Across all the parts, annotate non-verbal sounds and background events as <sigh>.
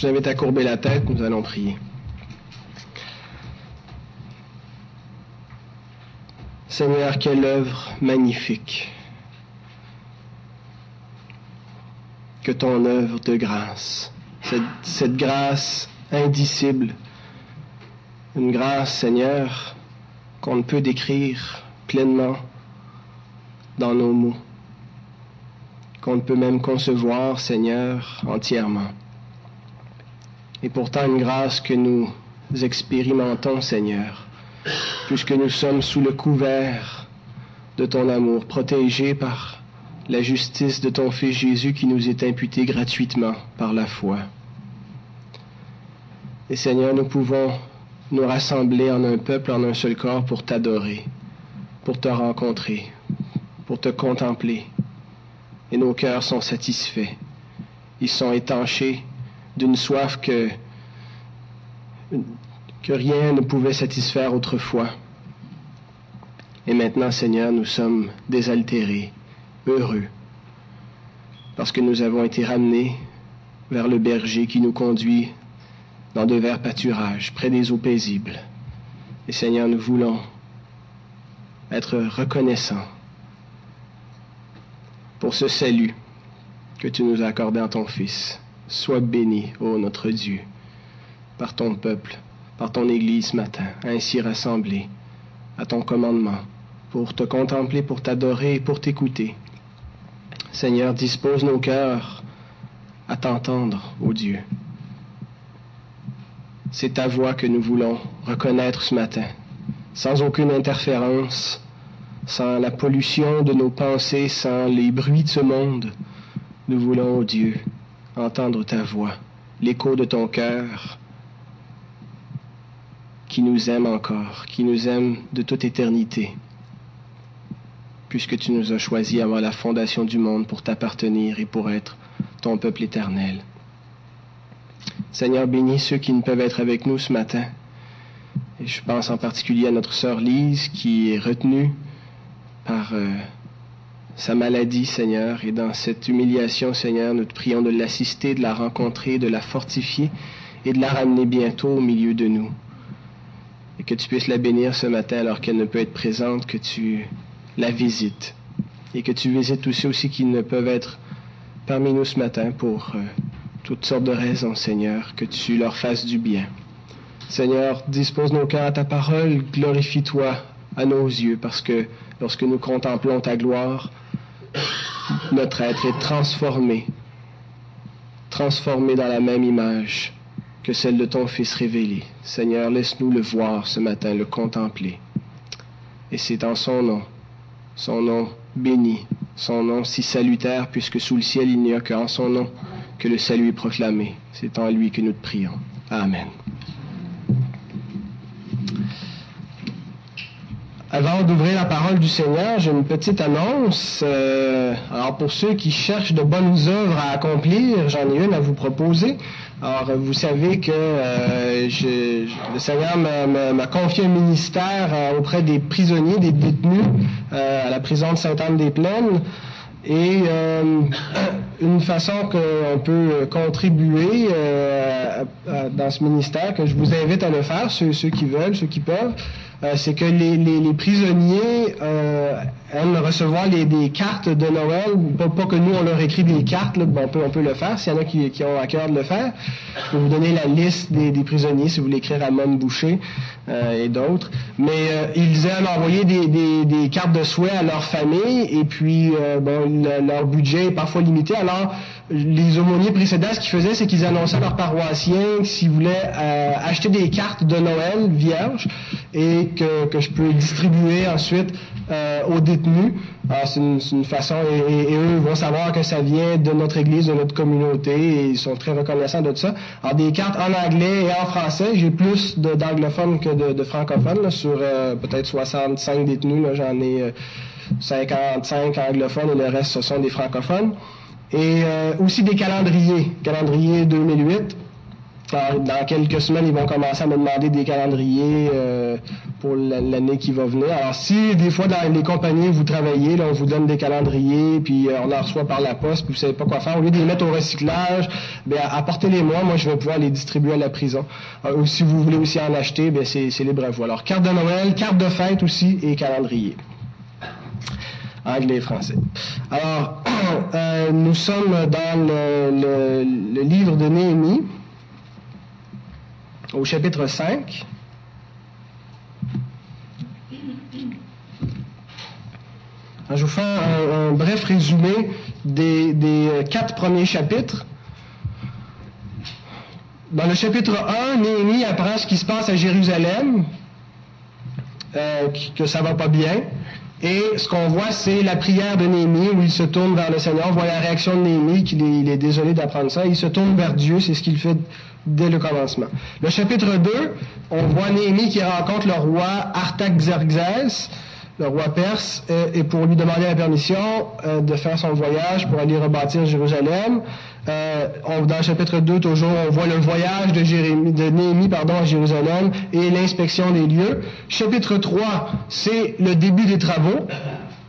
Je vous invite à courber la tête, nous allons prier. Seigneur, quelle œuvre magnifique que ton œuvre de grâce, cette, grâce indicible, une grâce, Seigneur, qu'on ne peut décrire pleinement dans nos mots, qu'on ne peut même concevoir, Seigneur, entièrement. Et pourtant une grâce que nous expérimentons, Seigneur, puisque nous sommes sous le couvert de ton amour, protégés par la justice de ton Fils Jésus qui nous est imputée gratuitement par la foi. Et Seigneur, nous pouvons nous rassembler en un peuple, en un seul corps pour t'adorer, pour te rencontrer, pour te contempler. Et nos cœurs sont satisfaits. Ils sont étanchés d'une soif que, rien ne pouvait satisfaire autrefois. Et maintenant, Seigneur, nous sommes désaltérés, heureux, parce que nous avons été ramenés vers le berger qui nous conduit dans de verts pâturages, près des eaux paisibles. Et Seigneur, nous voulons être reconnaissants pour ce salut que tu nous as accordé en ton Fils. Sois béni, ô notre Dieu, par ton peuple, par ton Église ce matin, ainsi rassemblée à ton commandement, pour te contempler, pour t'adorer et pour t'écouter. Seigneur, dispose nos cœurs à t'entendre, ô Dieu. C'est ta voix que nous voulons reconnaître ce matin, sans aucune interférence, sans la pollution de nos pensées, sans les bruits de ce monde. Nous voulons, ô Dieu, entendre ta voix, l'écho de ton cœur, qui nous aime encore, qui nous aime de toute éternité, puisque tu nous as choisis avant la fondation du monde pour t'appartenir et pour être ton peuple éternel. Seigneur, bénis ceux qui ne peuvent être avec nous ce matin. Et je pense en particulier à notre sœur Lise qui est retenue par euh, sa maladie, Seigneur. Et dans cette humiliation, Seigneur, nous te prions de l'assister, de la rencontrer, de la fortifier et de la ramener bientôt au milieu de nous. Et que tu puisses la bénir ce matin alors qu'elle ne peut être présente, que tu la visites. Et que tu visites tous ceux aussi qui ne peuvent être parmi nous ce matin pour... Euh, toutes sortes de raisons, Seigneur, que tu leur fasses du bien. Seigneur, dispose nos cœurs à ta parole, glorifie-toi à nos yeux, parce que lorsque nous contemplons ta gloire, notre être est transformé, transformé dans la même image que celle de ton Fils révélé. Seigneur, laisse-nous le voir ce matin, le contempler. Et c'est en son nom, son nom béni, son nom si salutaire, puisque sous le ciel il n'y a qu'en son nom que le salut est proclamé. C'est en lui que nous te prions. Amen. Avant d'ouvrir la parole du Seigneur, j'ai une petite annonce. Euh, alors pour ceux qui cherchent de bonnes œuvres à accomplir, j'en ai une à vous proposer. Alors vous savez que euh, le Seigneur m'a confié un ministère euh, auprès des prisonniers, des détenus à la prison de Sainte-Anne-des-Plaines. Et euh, <coughs> une façon qu'on peut contribuer euh, dans ce ministère, que je vous invite à le faire, ceux, ceux qui veulent, ceux qui peuvent, euh, c'est que les, les, les prisonniers euh, aiment recevoir les, des cartes de Noël. Pas, pas, que nous, on leur écrit des cartes, là, bon, on, peut, on peut le faire, s'il y en a qui, qui, ont à cœur de le faire. Je peux vous donner la liste des, des prisonniers, si vous voulez écrire à Mom Boucher euh, et d'autres. Mais euh, ils aiment envoyer des, des, des, cartes de souhait à leur famille, et puis, euh, bon, le, leur budget est parfois limité. Alors, les aumôniers précédents, ce qu'ils faisaient, c'est qu'ils annonçaient à leurs paroissiens s'ils voulaient acheter des cartes de Noël vierges, et que, que je peux distribuer ensuite euh, aux détenus. C'est une, une, façon, et, et, eux vont savoir que ça vient de notre Église, de notre communauté, et ils sont très reconnaissants de ça. Alors des cartes en anglais et en français, j'ai plus d'anglophones que de, de francophones, là, sur euh, peut-être 65 détenus, j'en ai euh, 55 anglophones et le reste ce sont des francophones. Et euh, aussi des calendriers, calendrier 2008 dans quelques semaines, ils vont commencer à me demander des calendriers euh, pour l'année qui va venir. Alors, si des fois dans les compagnies vous travaillez, là, on vous donne des calendriers, puis euh, on en reçoit par la poste, puis vous savez pas quoi faire, au lieu de les mettre au recyclage, ben apportez-les-moi. Moi, je vais pouvoir les distribuer à la prison. Euh, ou si vous voulez aussi en acheter, ben c'est libre à vous. Alors, carte de Noël, carte de fête aussi et calendrier anglais et français. Alors, <clears throat> nous sommes dans le livre de Néhémie au chapitre 5. Je vous fais un, bref résumé des, euh, quatre premiers chapitres. Dans le chapitre 1, Néhémie apprend ce qui se passe à Jérusalem, euh, que ça va pas bien. Et ce qu'on voit, c'est la prière de Néhémie où il se tourne vers le Seigneur. On voit la réaction de Néhémie, qu'il est, il est désolé d'apprendre ça. Il se tourne vers Dieu, c'est ce qu'il fait dès le commencement. Le chapitre 2, on voit Néhémie qui rencontre le roi Artaxerxès, le roi perse, et pour lui demander la permission euh, de faire son voyage pour aller rebâtir Jérusalem. Euh, dans le chapitre 2, toujours, on voit le voyage de, Néhémie pardon, à Jérusalem et l'inspection des lieux. Chapitre 3, c'est le début des travaux.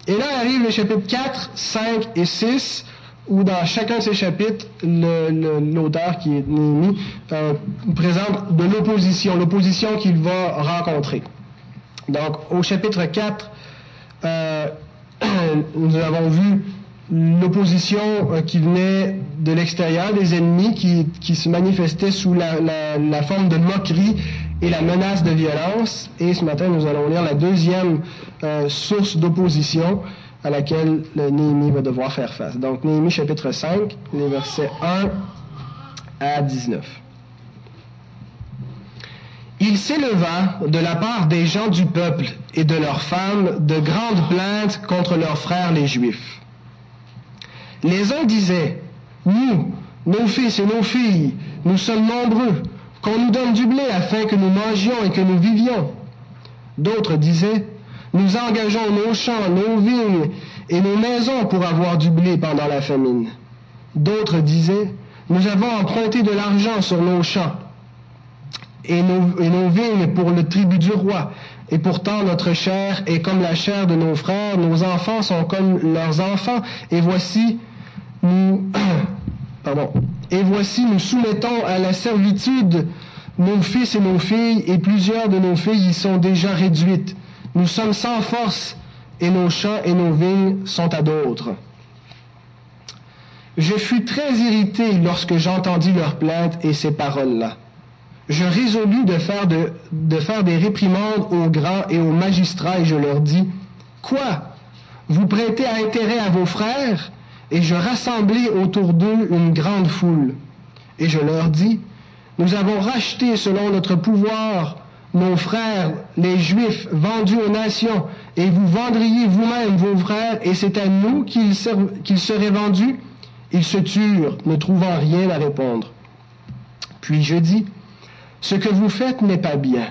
Et là arrive les chapitres 4, 5 et 6, où dans chacun de ces chapitres, l'auteur qui est Néhémie euh, présente de l'opposition, l'opposition qu'il va rencontrer. Donc, au chapitre 4, euh, <clears throat> nous avons vu l'opposition euh, qui venait de l'extérieur, des ennemis qui, qui, se manifestaient sous la, la, forme de moquerie et la menace de violence. Et ce matin, nous allons lire la deuxième euh, source d'opposition à laquelle le Néhémie va devoir faire face. Donc, Néhémie chapitre 5, les versets 1 à 19. Il s'éleva de la part des gens du peuple et de leurs femmes de grandes plaintes contre leurs frères les Juifs. Les uns disaient, nous, nos fils et nos filles, nous sommes nombreux, qu'on nous donne du blé afin que nous mangions et que nous vivions. D'autres disaient, nous engageons nos champs, nos vignes et nos maisons pour avoir du blé pendant la famine. D'autres disaient, nous avons emprunté de l'argent sur nos champs et nos, vignes pour le tribut du roi. Et pourtant notre chair est comme la chair de nos frères, nos enfants sont comme leurs enfants, et voici, nous, <coughs> et voici nous soumettons à la servitude nos fils et nos filles, et plusieurs de nos filles y sont déjà réduites. Nous sommes sans force, et nos champs et nos vignes sont à d'autres. Je fus très irrité lorsque j'entendis leurs plaintes et ces paroles-là. Je résolus de faire, de, de faire des réprimandes aux grands et aux magistrats, et je leur dis, Quoi? Vous prêtez intérêt à vos frères et je rassemblai autour d'eux une grande foule. Et je leur dis, nous avons racheté selon notre pouvoir nos frères, les Juifs, vendus aux nations, et vous vendriez vous-même vos frères, et c'est à nous qu'ils seraient vendus. Ils se turent, ne trouvant rien à répondre. Puis je dis, ce que vous faites n'est pas bien.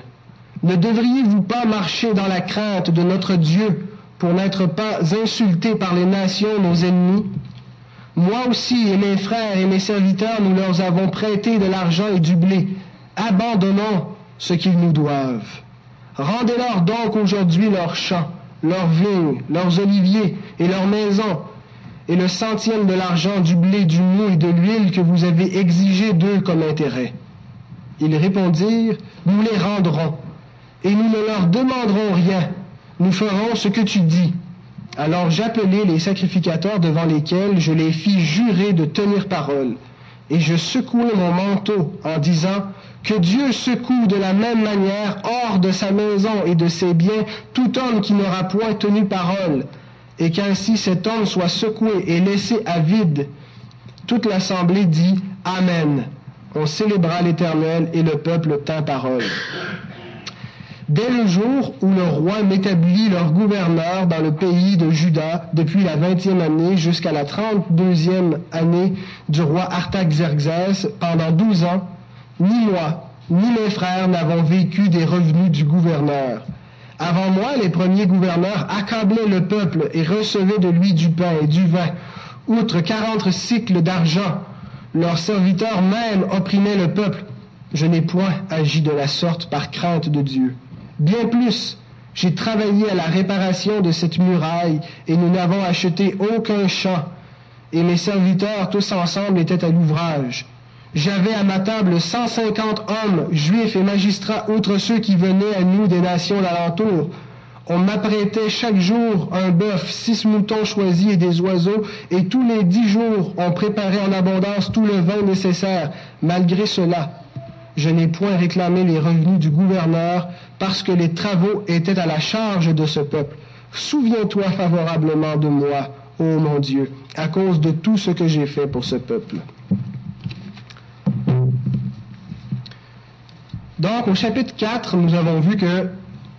Ne devriez-vous pas marcher dans la crainte de notre Dieu pour n'être pas insultés par les nations, nos ennemis? Moi aussi et mes frères et mes serviteurs, nous leur avons prêté de l'argent et du blé. Abandonnons ce qu'ils nous doivent. Rendez-leur donc aujourd'hui leurs champs, leurs vignes, leurs oliviers et leurs maisons, et le centième de l'argent, du blé, du mou et de l'huile que vous avez exigé d'eux comme intérêt. Ils répondirent, Nous les rendrons, et nous ne leur demanderons rien, nous ferons ce que tu dis. Alors j'appelai les sacrificateurs devant lesquels je les fis jurer de tenir parole. Et je secouai mon manteau en disant, Que Dieu secoue de la même manière hors de sa maison et de ses biens tout homme qui n'aura point tenu parole, et qu'ainsi cet homme soit secoué et laissé à vide. Toute l'assemblée dit, Amen. On célébra l'Éternel et le peuple tint parole dès le jour où le roi m'établit leur gouverneur dans le pays de Juda depuis la vingtième année jusqu'à la trente-deuxième année du roi Artaxerxès pendant douze ans, ni moi, ni mes frères n'avons vécu des revenus du gouverneur. Avant moi, les premiers gouverneurs accablaient le peuple et recevaient de lui du pain et du vin, outre quarante cycles d'argent. Leurs serviteurs même opprimaient le peuple je n'ai point agi de la sorte par crainte de Dieu. Bien plus, j'ai travaillé à la réparation de cette muraille et nous n'avons acheté aucun champ. Et mes serviteurs tous ensemble étaient à l'ouvrage. J'avais à ma table 150 hommes, juifs et magistrats, outre ceux qui venaient à nous des nations d'alentour. On m'apprêtait chaque jour un bœuf, six moutons choisis et des oiseaux, et tous les dix jours on préparait en abondance tout le vin nécessaire. Malgré cela, je n'ai point réclamé les revenus du gouverneur parce que les travaux étaient à la charge de ce peuple. Souviens-toi favorablement de moi, ô mon Dieu, à cause de tout ce que j'ai fait pour ce peuple. Donc, au chapitre 4, nous avons vu que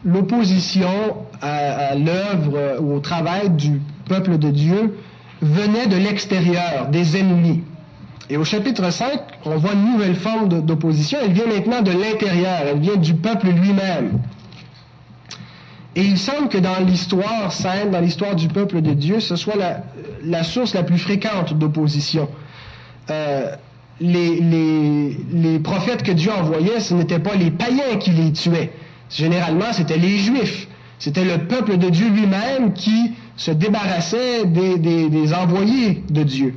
l'opposition à, l'œuvre ou au travail du peuple de Dieu venait de l'extérieur, des ennemis. Et au chapitre 5, on voit une nouvelle forme d'opposition. Elle vient maintenant de l'intérieur, elle vient du peuple lui-même. Et il semble que dans l'histoire sainte, dans l'histoire du peuple de Dieu, ce soit la, source la plus fréquente d'opposition. Euh, les, prophètes que Dieu envoyait, ce n'étaient pas les païens qui les tuaient. Généralement, c'était les Juifs. C'était le peuple de Dieu lui-même qui se débarrassait des envoyés de Dieu.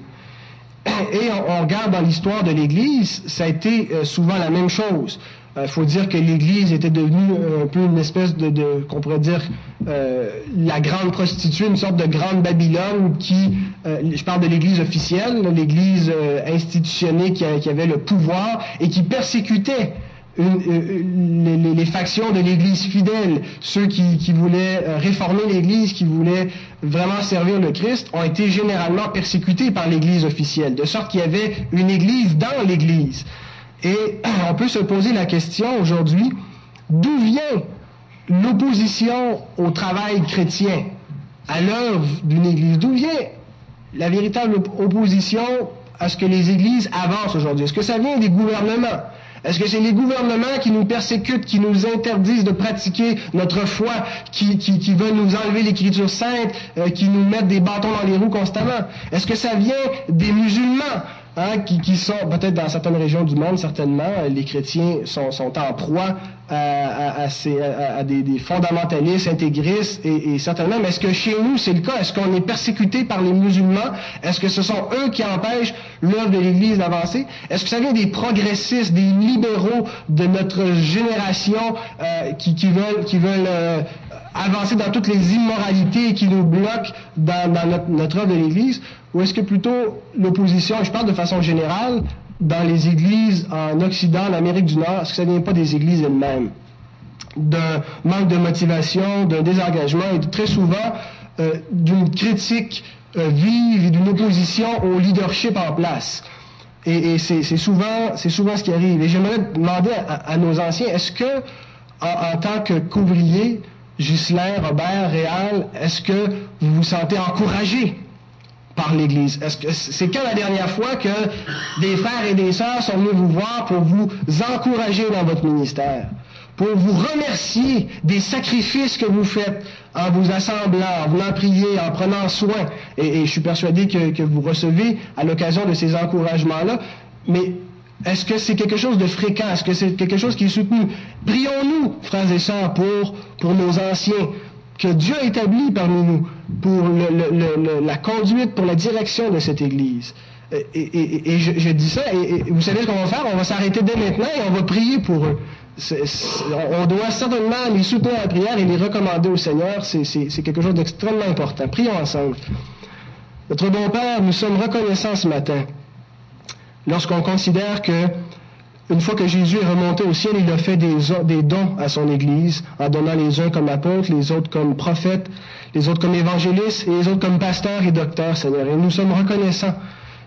Et on, regarde dans l'histoire de l'Église, ça a été euh, souvent la même chose. Il euh, faut dire que l'Église était devenue euh, un peu une espèce de, de qu'on pourrait dire, la grande prostituée, une sorte de grande Babylone qui, je parle de l'Église officielle, l'Église institutionnée qui, avait le pouvoir et qui persécutait une, les, factions de l'Église fidèle, ceux qui, qui voulaient euh, réformer l'Église, qui voulaient vraiment servir le Christ, ont été généralement persécutés par l'Église officielle, de sorte qu'il y avait une Église dans l'Église. Et <clears throat> on peut se poser la question aujourd'hui, d'où vient l'opposition au travail chrétien, à l'œuvre d'une Église? D'où vient la véritable opposition à ce que les Églises avancent aujourd'hui? Est-ce que ça vient des gouvernements? Est-ce que c'est les gouvernements qui nous persécutent, qui nous interdisent de pratiquer notre foi, qui, qui, veulent nous enlever l'écriture sainte, euh, qui nous mettent des bâtons dans les roues constamment? Est-ce que ça vient des musulmans? Hein, qui, qui, sont peut-être dans certaines régions du monde, certainement, les chrétiens sont, sont en proie à, à, à, à des, des, fondamentalistes, intégristes, et, et certainement, mais est-ce que chez nous c'est le cas? Est-ce qu'on est persécuté par les musulmans? Est-ce que ce sont eux qui empêchent l'œuvre de l'Église d'avancer? Est-ce que ça vient des progressistes, des libéraux de notre génération euh, qui, qui, veulent, qui veulent euh, avancer dans toutes les immoralités qui nous bloquent dans, dans notre œuvre de l'Église? Ou est-ce que plutôt l'opposition, je parle de façon générale, dans les églises en Occident, en Amérique du Nord, est-ce que ça ne vient pas des églises elles-mêmes? D'un manque de motivation, d'un désengagement et très souvent euh, d'une critique euh, vive et d'une opposition au leadership en place. Et, c'est souvent, souvent ce qui arrive. Et j'aimerais demander à, nos anciens, est-ce que, en, tant que couvrier, Ghislain, Robert, Réal, est-ce que vous vous sentez encouragé par l'Église. Est-ce que c'est quand la dernière fois que des frères et des sœurs sont venus vous voir pour vous encourager dans votre ministère, pour vous remercier des sacrifices que vous faites en vous assemblant, en venant prier, en prenant soin? Et, je suis persuadé que, que vous recevez à l'occasion de ces encouragements-là. Mais est-ce que c'est quelque chose de fréquent? Est-ce que c'est quelque chose qui est soutenu? Prions-nous, frères et sœurs, pour, pour nos anciens, que Dieu a établi parmi nous pour la conduite, pour la direction de cette Église. Et, je, dis ça, et, vous savez ce qu'on va faire? On va s'arrêter dès maintenant et on va prier pour eux. on doit certainement les soutenir en prière et les recommander au Seigneur. C'est quelque chose d'extrêmement important. Prions ensemble. Notre bon Père, nous sommes reconnaissants ce matin lorsqu'on considère que une fois que Jésus est remonté au ciel, il a fait des, des, dons à son Église, en donnant les uns comme apôtres, les autres comme prophètes, les autres comme évangélistes et les autres comme pasteurs et docteurs, Seigneur. Et nous sommes reconnaissants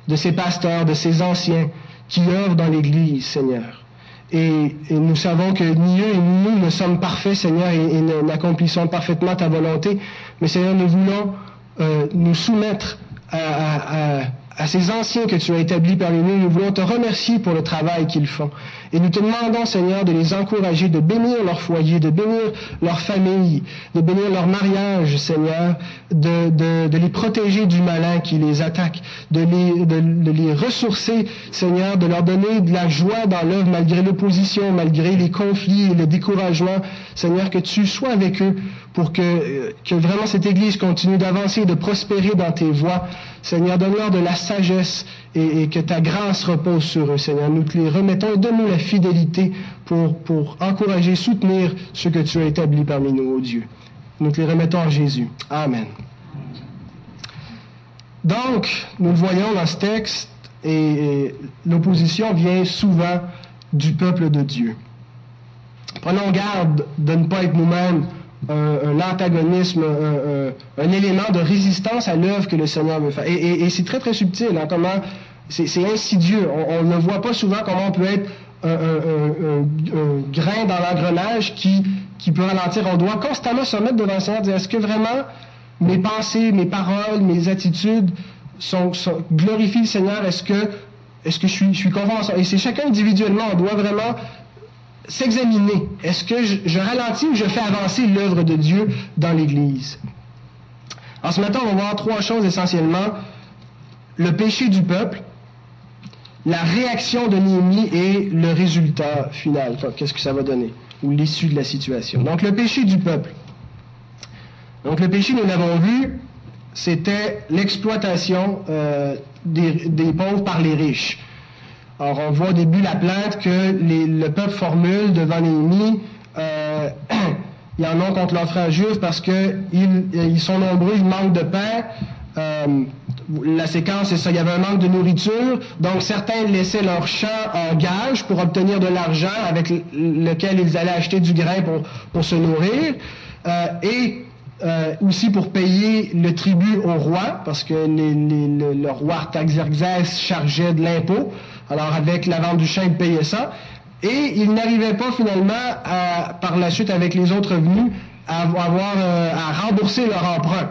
de ces pasteurs, de ces anciens qui œuvrent dans l'Église, Seigneur. Et, nous savons que ni eux ni nous ne sommes parfaits, Seigneur, et, n'accomplissons parfaitement ta volonté. Mais Seigneur, nous voulons euh, nous soumettre à, à à ces anciens que tu as établis parmi nous. Nous voulons te remercier pour le travail qu'ils font. Et nous te demandons, Seigneur, de les encourager, de bénir leur foyer, de bénir leur famille, de bénir leur mariage, Seigneur, de, de, les protéger du malin qui les attaque, de les, de, les ressourcer, Seigneur, de leur donner de la joie dans l'œuvre malgré l'opposition, malgré les conflits et le découragement. Seigneur, que tu sois avec eux pour que, que vraiment cette Église continue d'avancer, de prospérer dans tes voies. Seigneur, donne-leur de la sagesse et, que ta grâce repose sur eux, Seigneur. Nous te les remettons et donne-nous la fidélité pour, pour encourager, soutenir ce que tu as établi parmi nous, ô Dieu. Nous te les remettons en Jésus. Amen. Donc, nous le voyons dans ce texte, et, l'opposition vient souvent du peuple de Dieu. Prenons garde de ne pas être nous-mêmes un, antagonisme, un, élément de résistance à l'œuvre que le Seigneur veut faire. Et, c'est très, très subtil, hein, comment c'est insidieux. On, ne voit pas souvent comment on peut être un, grain dans l'engrenage qui, qui peut ralentir. On doit constamment se mettre devant le Seigneur et dire, est-ce que vraiment mes pensées, mes paroles, mes attitudes glorifient le Seigneur? Est-ce que, est-ce que je suis, je suis conforme Et c'est chacun individuellement. On doit vraiment s'examiner. Est-ce que je, ralentis ou je fais avancer l'œuvre de Dieu dans l'Église? En ce matin, on va voir trois choses essentiellement. Le péché du peuple, la réaction de Néhémie et le résultat final. Qu'est-ce que ça va donner? Ou l'issue de la situation. Donc, le péché du peuple. Donc, le péché, nous l'avons vu, c'était l'exploitation euh, des pauvres par les riches. Alors, on voit au début la plainte que le peuple formule devant l'ennemi. Euh, <clears throat> ils en ont contre leurs frères juifs parce qu'ils ils sont nombreux, ils manquent de pain. Euh, la séquence, c'est ça, il y avait un manque de nourriture, donc certains laissaient leur champ en gage pour obtenir de l'argent avec lequel ils allaient acheter du grain pour, se nourrir, euh, et euh, aussi pour payer le tribut au roi, parce que le, roi Artaxerxès chargeait de l'impôt. Alors avec la vente du champ, il payait ça. Et il n'arrivait pas finalement, à, par la suite avec les autres revenus, à avoir à rembourser leur emprunt.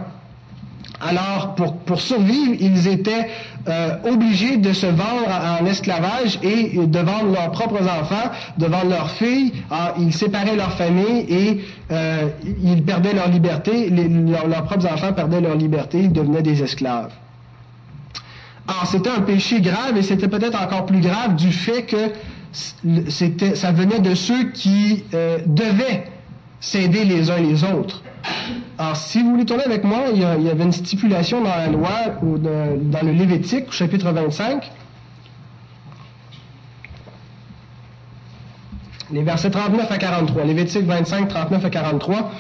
Alors, pour, pour survivre, ils étaient euh, obligés de se vendre en esclavage et de vendre leurs propres enfants, de vendre leurs filles. Alors, ils séparaient leur famille et euh, ils perdaient leur liberté. leurs, propres enfants perdaient leur liberté, ils devenaient des esclaves. Alors, c'était un péché grave et c'était peut-être encore plus grave du fait que c'était, ça venait de ceux qui euh, devaient s'aider les uns les autres. Alors, si vous voulez tourner avec moi, il y, avait une stipulation dans la loi, dans le Lévitique, chapitre 25. Les versets 39 à 43. Lévitique 25, 39 à 43,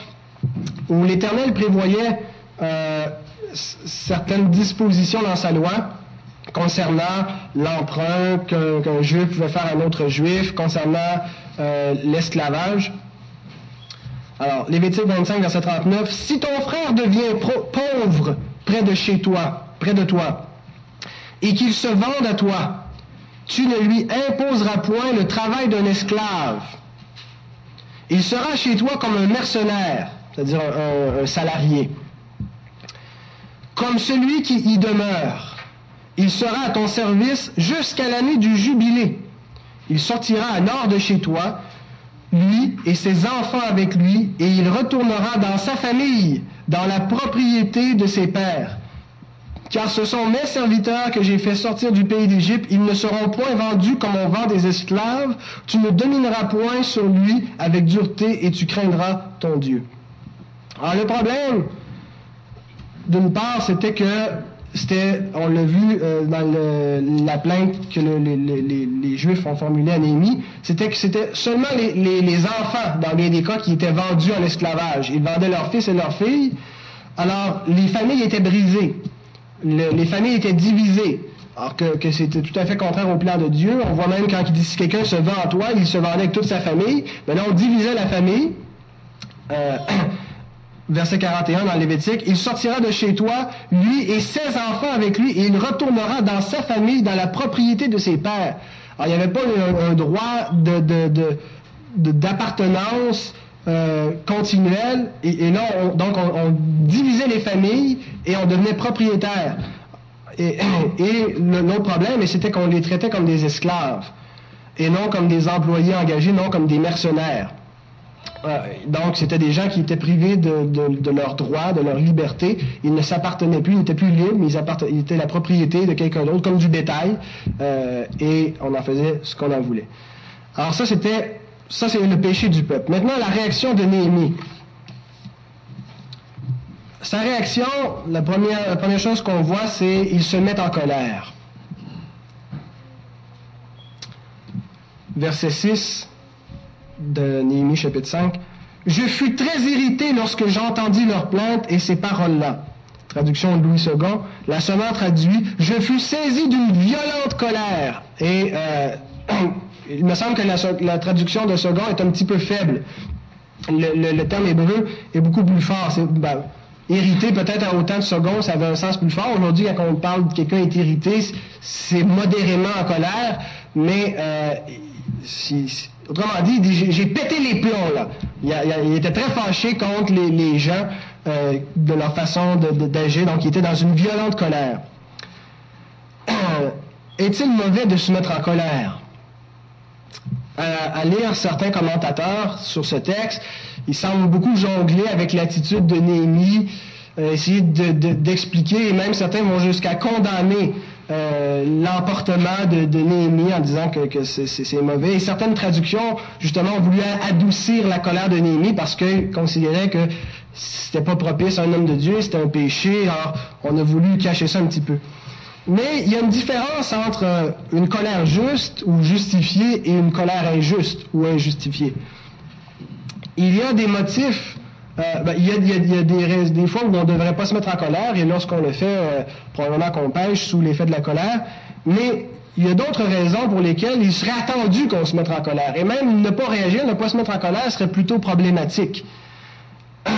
où l'Éternel prévoyait euh, certaines dispositions dans sa loi concernant l'emprunt qu'un juif pouvait faire à un autre juif, concernant euh, l'esclavage. Alors, Lévitique 25, verset 39, Si ton frère devient pauvre près de chez toi, près de toi, et qu'il se vende à toi, tu ne lui imposeras point le travail d'un esclave. Il sera chez toi comme un mercenaire, c'est-à-dire un, salarié, comme celui qui y demeure. Il sera à ton service jusqu'à l'année du jubilé. Il sortira à de chez toi, lui et ses enfants avec lui, et il retournera dans sa famille, dans la propriété de ses pères. Car ce sont mes serviteurs que j'ai fait sortir du pays d'Égypte, ils ne seront point vendus comme on vend des esclaves, tu ne domineras point sur lui avec dureté, et tu craindras ton Dieu. Alors le problème, d'une part, c'était que c'était, on l'a vu euh, dans la plainte que les, Juifs ont formulée à Néhémie, c'était que c'était seulement les, enfants, dans bien des cas, qui étaient vendus en esclavage. Ils vendaient leurs fils et leurs filles. Alors, les familles étaient brisées. les familles étaient divisées. Alors que, c'était tout à fait contraire au plan de Dieu. On voit même quand il dit si quelqu'un se vend à toi, il se vendait avec toute sa famille. Maintenant, on divisait la famille. Euh, <clears throat> verset 41 dans Lévitique, il sortira de chez toi, lui et ses enfants avec lui, et il retournera dans sa famille, dans la propriété de ses pères. Alors, il n'y avait pas un, droit d'appartenance euh, continuelle, et, là, donc, on, divisait les familles et on devenait propriétaire. et, <coughs> et problème, c'était qu'on les traitait comme des esclaves et non comme des employés engagés, non comme des mercenaires. Euh, donc, c'était des gens qui étaient privés de, leurs droits, de leur liberté. Ils ne s'appartenaient plus, ils n'étaient plus libres, mais ils, étaient la propriété de quelqu'un d'autre, comme du bétail, euh, et on en faisait ce qu'on en voulait. Alors ça, c'était, ça c'est le péché du peuple. Maintenant, la réaction de Néhémie. Sa réaction, la première, la première chose qu'on voit, c'est il se met en colère. Verset 6 de Néhémie chapitre 5. Je fus très irrité lorsque j'entendis leurs plaintes et ces paroles-là. Traduction de Louis II. La sonneur traduit Je fus saisi d'une violente colère. Et euh, <clears throat> il me semble que la, traduction de second est un petit peu faible. Le, terme hébreu est beaucoup plus fort. Ben, irrité, peut-être en autant de second, ça avait un sens plus fort. Aujourd'hui, quand on parle de quelqu'un est irrité, c'est modérément en colère, mais euh, si, Autrement dit, j'ai pété les plombs, là. Il, était très fâché contre les, gens euh, de leur façon d'agir, donc il était dans une violente colère. Est-il mauvais de se mettre en colère? À, lire certains commentateurs sur ce texte, ils semblent beaucoup jongler avec l'attitude de Néhémie, euh, essayer d'expliquer, et même certains vont jusqu'à condamner euh, l'emportement de, de, Néhémie en disant que, c'est mauvais. Et certaines traductions, justement, ont voulu adoucir la colère de Néhémie parce qu'ils considéraient que c'était pas propice à un homme de Dieu, c'était un péché. Alors, on a voulu cacher ça un petit peu. Mais il y a une différence entre une colère juste ou justifiée et une colère injuste ou injustifiée. Il y a des motifs euh, ben, il y a, des, fois où on ne devrait pas se mettre en colère, et lorsqu'on le fait, euh, probablement qu'on pêche sous l'effet de la colère. Mais il y a d'autres raisons pour lesquelles il serait attendu qu'on se mette en colère. Et même ne pas réagir, ne pas se mettre en colère serait plutôt problématique. <clears throat>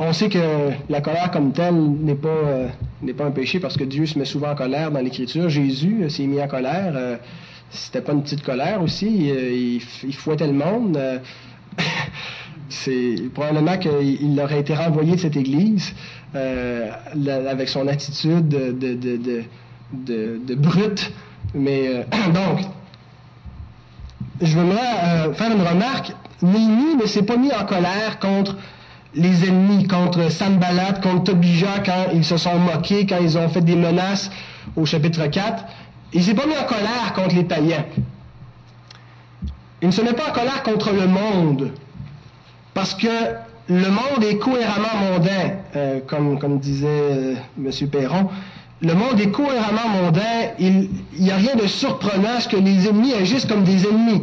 on sait que la colère comme telle n'est pas, euh, pas un péché parce que Dieu se met souvent en colère dans l'Écriture. Jésus s'est mis en colère. c'était pas une petite colère aussi. il fouettait le monde. <laughs> c'est probablement qu'il aurait été renvoyé de cette église euh, avec son attitude de, de, de, brute. Mais euh, <clears throat> donc, je voudrais euh, faire une remarque. Néhémie ne s'est pas mis en colère contre les ennemis, contre Sanballat, contre Tobija, quand ils se sont moqués, quand ils ont fait des menaces au chapitre 4. Il s'est pas mis en colère contre les païens. Il ne se met pas en colère contre le monde. Parce que le monde est cohéremment mondain, euh, comme, disait euh, M. Perron. Le monde est cohéremment mondain. Il n'y a rien de surprenant à ce que les ennemis agissent comme des ennemis.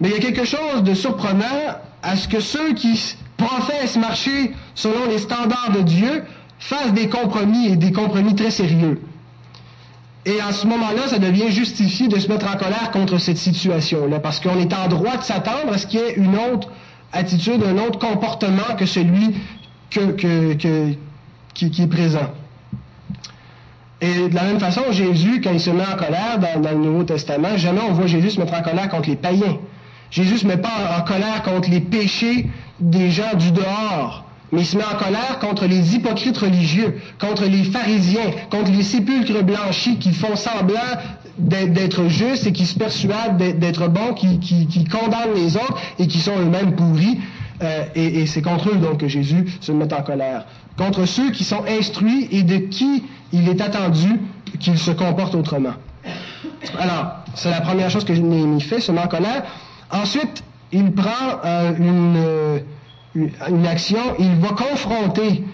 Mais il y a quelque chose de surprenant à ce que ceux qui professent marcher selon les standards de Dieu fassent des compromis et des compromis très sérieux. Et à ce moment-là, ça devient justifié de se mettre en colère contre cette situation-là, parce qu'on est en droit de s'attendre à ce qu'il y ait une autre attitude, un autre comportement que celui qui, est présent. Et de la même façon, Jésus, quand il se met en colère dans, le Nouveau Testament, jamais on voit Jésus se mettre en colère contre les païens. Jésus ne se met pas en colère contre les péchés des gens du dehors, mais il se met en colère contre les hypocrites religieux, contre les pharisiens, contre les sépulcres blanchis qui font semblant d'être justes et qui se persuadent d'être bons, qui, qui, condamnent les autres et qui sont eux-mêmes pourris. Euh, et, c'est contre eux donc que Jésus se met en colère. Contre ceux qui sont instruits et de qui il est attendu qu'ils se comportent autrement. Alors, c'est la première chose que Néhémie fait, se met en colère. Ensuite, il prend euh, une, une, action, il va confronter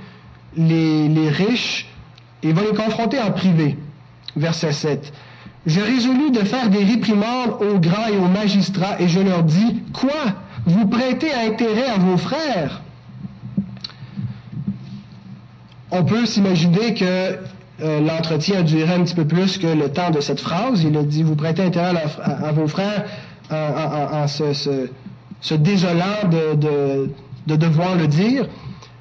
les, les riches, il va les confronter en privé. Verset 7. Je résolus de faire des réprimandes aux grands et aux magistrats, et je leur dis, quoi? Vous prêtez intérêt à vos frères? On peut s'imaginer que euh, l'entretien a duré un petit peu plus que le temps de cette phrase. Il a dit, vous prêtez intérêt à, vos frères en, se, désolant de, de devoir le dire.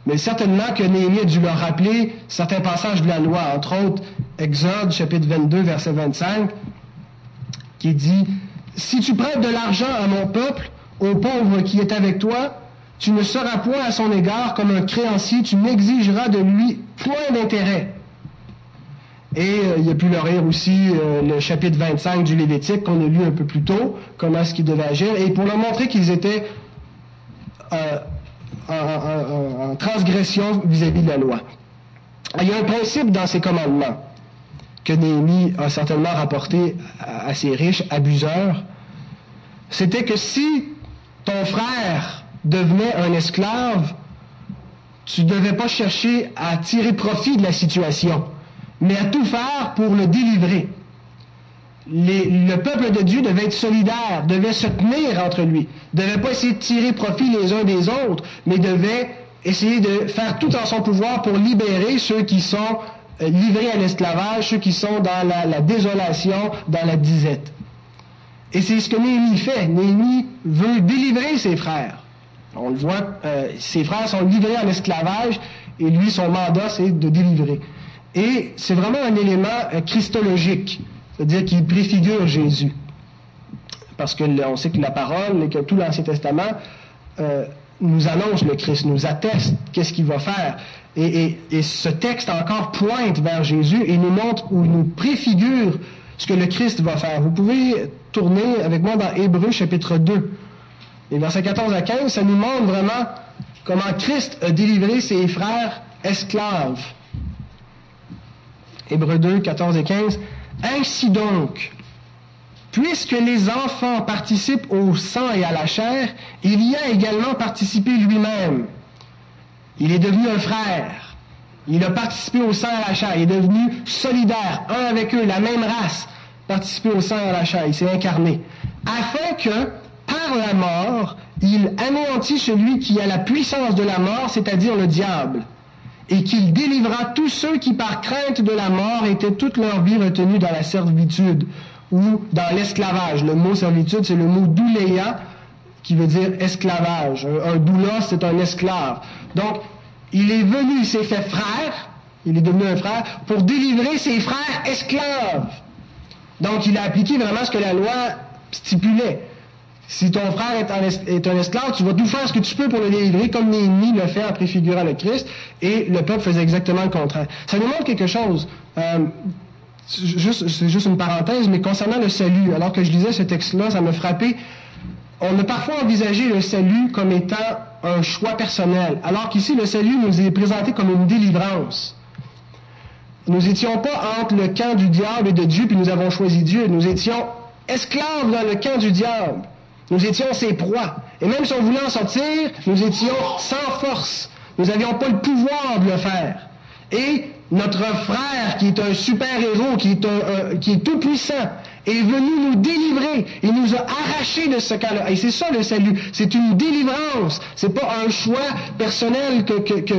Mais certainement que Néhémie a dû leur rappeler certains passages de la loi, entre autres Exode chapitre 22, verset 25, qui dit, Si tu prêtes de l'argent à mon peuple, au pauvre qui est avec toi, tu ne seras point à son égard comme un créancier, tu n'exigeras de lui point d'intérêt. Et euh, il a pu leur lire aussi euh, le chapitre 25 du Lévitique qu'on a lu un peu plus tôt, comment est-ce qu'ils devaient agir, et pour leur montrer qu'ils étaient euh, en, transgression vis-à-vis de la loi. Il y a un principe dans ces commandements que Néhémie a certainement rapporté à, ses riches abuseurs. C'était que si ton frère devenait un esclave, tu ne devais pas chercher à tirer profit de la situation mais à tout faire pour le délivrer. Le peuple de Dieu devait être solidaire, devait se tenir entre lui, devait pas essayer de tirer profit les uns des autres, mais devait essayer de faire tout en son pouvoir pour libérer ceux qui sont euh, livrés à l'esclavage, ceux qui sont dans la, désolation, dans la disette. Et c'est ce que Néhémie fait. Néhémie veut délivrer ses frères. On le voit, euh, ses frères sont livrés en esclavage et lui, son mandat, c'est de délivrer. Et c'est vraiment un élément euh, christologique, c'est-à-dire qu'il préfigure Jésus. Parce que on sait que la parole et que tout l'Ancien Testament euh, nous annonce le Christ, nous atteste qu'est-ce qu'il va faire. Et, ce texte encore pointe vers Jésus et nous montre ou nous préfigure ce que le Christ va faire. Vous pouvez tourner avec moi dans Hébreu chapitre 2. Et versets 14 à 15, ça nous montre vraiment comment Christ a délivré ses frères esclaves Hébreux 2, 14 et 15. Ainsi donc, puisque les enfants participent au sang et à la chair, il y a également participé lui-même. Il est devenu un frère. Il a participé au sang et à la chair. Il est devenu solidaire, un avec eux, la même race, participé au sang et à la chair. Il s'est incarné. Afin que, par la mort, il anéantit celui qui a la puissance de la mort, c'est-à-dire le diable et qu'il délivra tous ceux qui, par crainte de la mort, étaient toute leur vie retenus dans la servitude ou dans l'esclavage. Le mot servitude, c'est le mot douléa, qui veut dire esclavage. Un, doula, c'est un esclave. Donc, il est venu, il s'est fait frère, il est devenu un frère, pour délivrer ses frères esclaves. Donc, il a appliqué vraiment ce que la loi stipulait. Si ton frère est un, esclave, tu vas tout faire ce que tu peux pour le délivrer, comme Néhémie le fait en préfigurant le Christ, et le peuple faisait exactement le contraire. Ça nous montre quelque chose. Euh, c'est juste une parenthèse, mais concernant le salut, alors que je lisais ce texte-là, ça m'a frappé. On a parfois envisagé le salut comme étant un choix personnel, alors qu'ici, le salut nous est présenté comme une délivrance. Nous n'étions pas entre le camp du diable et de Dieu, puis nous avons choisi Dieu. Nous étions esclaves dans le camp du diable. Nous étions ses proies. Et même si on voulait en sortir, nous étions sans force. Nous n'avions pas le pouvoir de le faire. Et notre frère, qui est un super-héros, qui est, un, qui est tout puissant, est venu nous délivrer. Il nous a arrachés de ce cas-là. Et c'est ça le salut. C'est une délivrance. C'est pas un choix personnel que,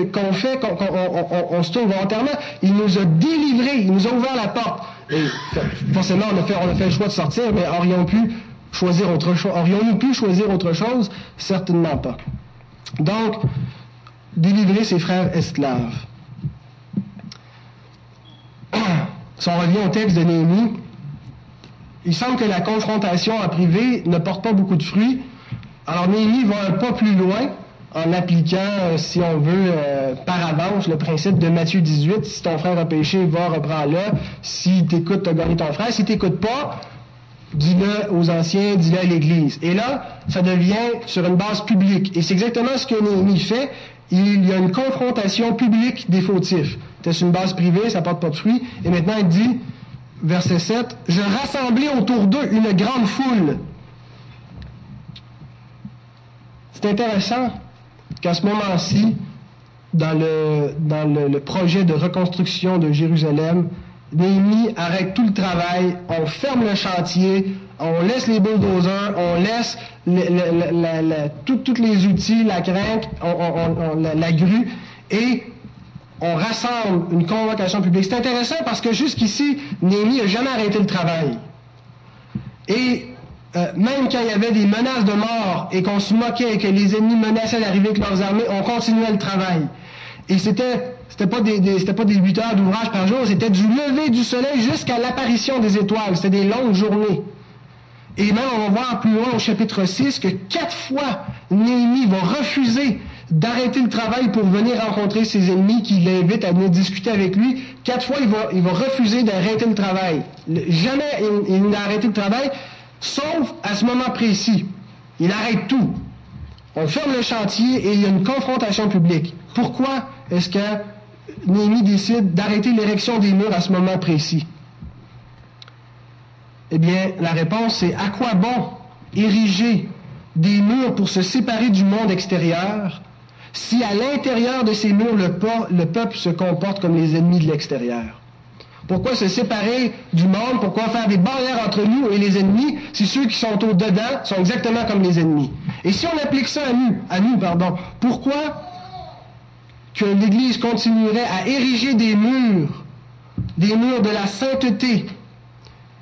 qu'on fait, qu'on, on, se tourne volontairement. Il nous a délivrés. Il nous a ouvert la porte. Et forcément, on a fait, on a fait le choix de sortir, mais aurions pu choisir autre chose. Aurions-nous pu choisir autre chose? Certainement pas. Donc, délivrer ses frères esclaves. <coughs> Si on revient au texte de Néhémie, il semble que la confrontation en privé ne porte pas beaucoup de fruits. Alors Néhémie va un pas plus loin en appliquant, euh, si on veut, euh, par avance, le principe de Matthieu 18. Si ton frère a péché, va, reprends-le. Si t'écoutes, t'as gagné ton frère. Si t'écoutes pas, dis-le aux anciens, dis-le à l'Église. Et là, ça devient sur une base publique. Et c'est exactement ce que Néhémie fait. Il y a une confrontation publique des fautifs. C'était sur une base privée, ça porte pas de fruit. Et maintenant, il dit, verset 7, Je rassemblai autour d'eux une grande foule. C'est intéressant qu'à ce moment-ci, dans, le, dans le projet de reconstruction de Jérusalem, Néhémie arrête tout le travail, on ferme le chantier, on laisse les bulldozers, on laisse tous les outils, la crainte, la, grue, et on rassemble une convocation publique. C'est intéressant parce que jusqu'ici, Néhémie n'a jamais arrêté le travail. Et euh, même quand il y avait des menaces de mort et qu'on se moquait et que les ennemis menaçaient d'arriver avec leurs armées, on continuait le travail. Et c'était c'était pas des, c'était pas des 8 heures d'ouvrage par jour, c'était du lever du soleil jusqu'à l'apparition des étoiles. C'était des longues journées. Et même, on va voir plus loin au chapitre 6 que quatre fois, Néhémie va refuser d'arrêter le travail pour venir rencontrer ses ennemis qui l'invitent à venir discuter avec lui. Quatre fois, il va, il va refuser d'arrêter le travail. Jamais il, n'a arrêté le travail, sauf à ce moment précis. Il arrête tout. On ferme le chantier et il y a une confrontation publique. Pourquoi est-ce que Néhémie décide d'arrêter l'érection des murs à ce moment précis? Eh bien, la réponse est à quoi bon ériger des murs pour se séparer du monde extérieur si à l'intérieur de ces murs, le, peuple se comporte comme les ennemis de l'extérieur? Pourquoi se séparer du monde? Pourquoi faire des barrières entre nous et les ennemis si ceux qui sont au-dedans sont exactement comme les ennemis? Et si on applique ça à nous, à nous, pardon, pourquoi que l'Église continuerait à ériger des murs, des murs de la sainteté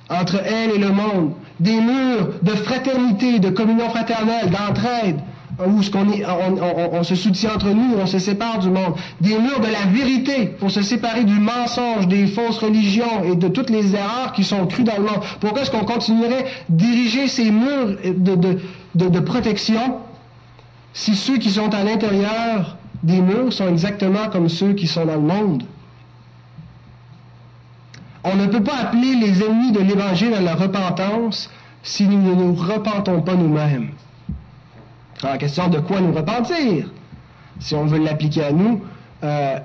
entre elle et le monde, des murs de fraternité, de communion fraternelle, d'entraide, où on, se soutient entre nous, on se sépare du monde. Des murs de la vérité pour se séparer du mensonge, des fausses religions et de toutes les erreurs qui sont crues dans le monde. Pourquoi est-ce qu'on continuerait diriger ces murs de protection si ceux qui sont à l'intérieur des murs sont exactement comme ceux qui sont dans le monde? On ne peut pas appeler les ennemis de l'Évangile à la repentance si nous ne nous repentons pas nous-mêmes. Alors, la question de quoi nous repentir? Si on veut l'appliquer à nous, euh,